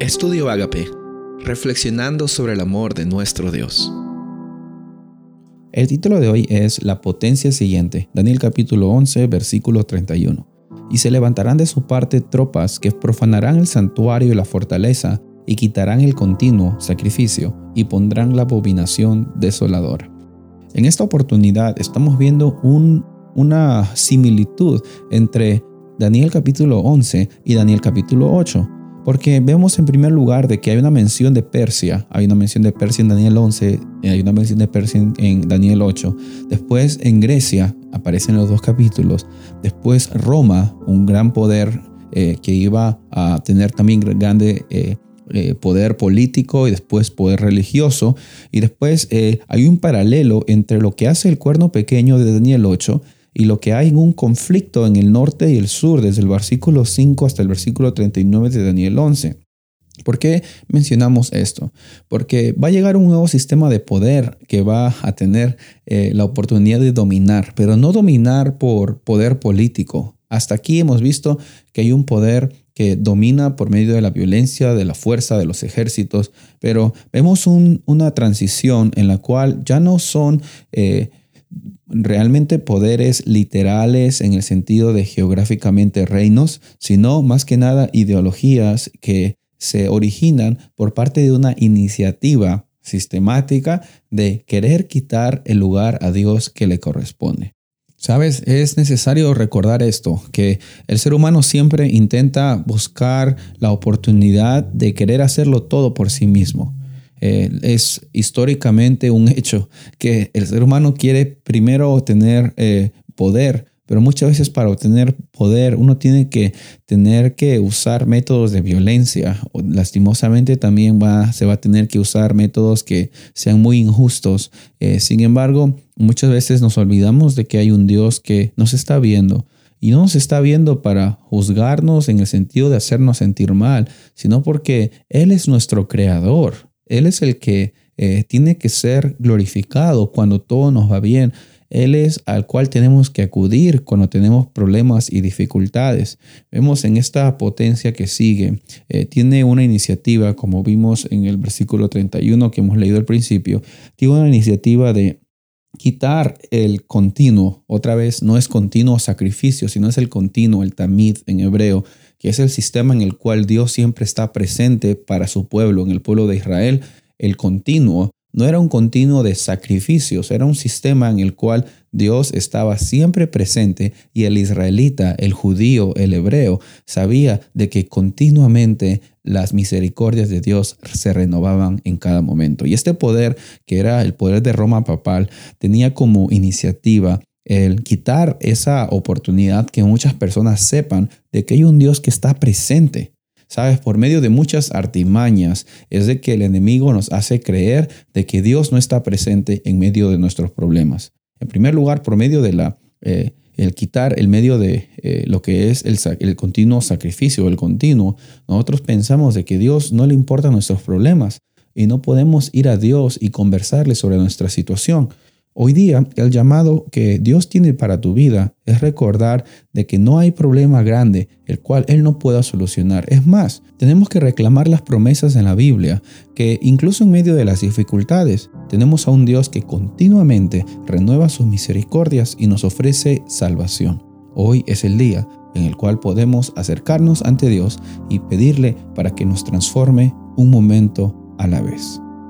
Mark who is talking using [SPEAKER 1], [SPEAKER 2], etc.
[SPEAKER 1] Estudio Agape, reflexionando sobre el amor de nuestro Dios.
[SPEAKER 2] El título de hoy es La potencia siguiente, Daniel capítulo 11, versículo 31. Y se levantarán de su parte tropas que profanarán el santuario y la fortaleza, y quitarán el continuo sacrificio, y pondrán la abominación desoladora. En esta oportunidad estamos viendo un, una similitud entre Daniel capítulo 11 y Daniel capítulo 8 porque vemos en primer lugar de que hay una mención de Persia, hay una mención de Persia en Daniel 11, hay una mención de Persia en Daniel 8. Después en Grecia aparecen los dos capítulos. Después Roma, un gran poder eh, que iba a tener también grande eh, eh, poder político y después poder religioso. Y después hay un paralelo entre lo que hace el cuerno pequeño de Daniel 8 y lo que hay en un conflicto en el norte y el sur, desde el versículo 5 hasta el versículo 39 de Daniel 11. ¿Por qué mencionamos esto? Porque va a llegar un nuevo sistema de poder que va a tener eh, la oportunidad de dominar, pero no dominar por poder político. Hasta aquí hemos visto que hay un poder que domina por medio de la violencia, de la fuerza, de los ejércitos, pero vemos una transición en la cual ya no son eh, realmente poderes literales en el sentido de geográficamente reinos, sino más que nada ideologías que se originan por parte de una iniciativa sistemática de querer quitar el lugar a Dios que le corresponde. Sabes, es necesario recordar esto, que el ser humano siempre intenta buscar la oportunidad de querer hacerlo todo por sí mismo. Eh, es históricamente un hecho que el ser humano quiere primero obtener eh, poder, pero muchas veces para obtener poder uno tiene que tener que usar métodos de violencia. Lastimosamente también va, se va a tener que usar métodos que sean muy injustos. Eh, sin embargo, muchas veces nos olvidamos de que hay un Dios que nos está viendo. Y no nos está viendo para juzgarnos en el sentido de hacernos sentir mal, sino porque Él es nuestro creador. Él es el que eh, tiene que ser glorificado cuando todo nos va bien. Él es al cual tenemos que acudir cuando tenemos problemas y dificultades. Vemos en esta potencia que sigue, eh, tiene una iniciativa, como vimos en el versículo 31 que hemos leído al principio, tiene una iniciativa de quitar el continuo. Otra vez, no es continuo sacrificio, sino es el continuo, el tamid en hebreo, que es el sistema en el cual Dios siempre está presente para su pueblo, en el pueblo de Israel, el continuo. No era un continuo de sacrificios, era un sistema en el cual Dios estaba siempre presente y el israelita, el judío, el hebreo, sabía de que continuamente las misericordias de Dios se renovaban en cada momento. Y este poder, que era el poder de Roma papal, tenía como iniciativa el quitar esa oportunidad que muchas personas sepan de que hay un Dios que está presente. Sabes, por medio de muchas artimañas es de que el enemigo nos hace creer de que Dios no está presente en medio de nuestros problemas. En primer lugar, por medio de la eh, el quitar el medio de eh, lo que es el, el continuo sacrificio, el continuo, nosotros pensamos de que Dios no le importan nuestros problemas y no podemos ir a Dios y conversarle sobre nuestra situación. Hoy día, el llamado que Dios tiene para tu vida es recordar de que no hay problema grande el cual Él no pueda solucionar. Es más, tenemos que reclamar las promesas en la Biblia, que incluso en medio de las dificultades, tenemos a un Dios que continuamente renueva sus misericordias y nos ofrece salvación. Hoy es el día en el cual podemos acercarnos ante Dios y pedirle para que nos transforme un momento a la vez.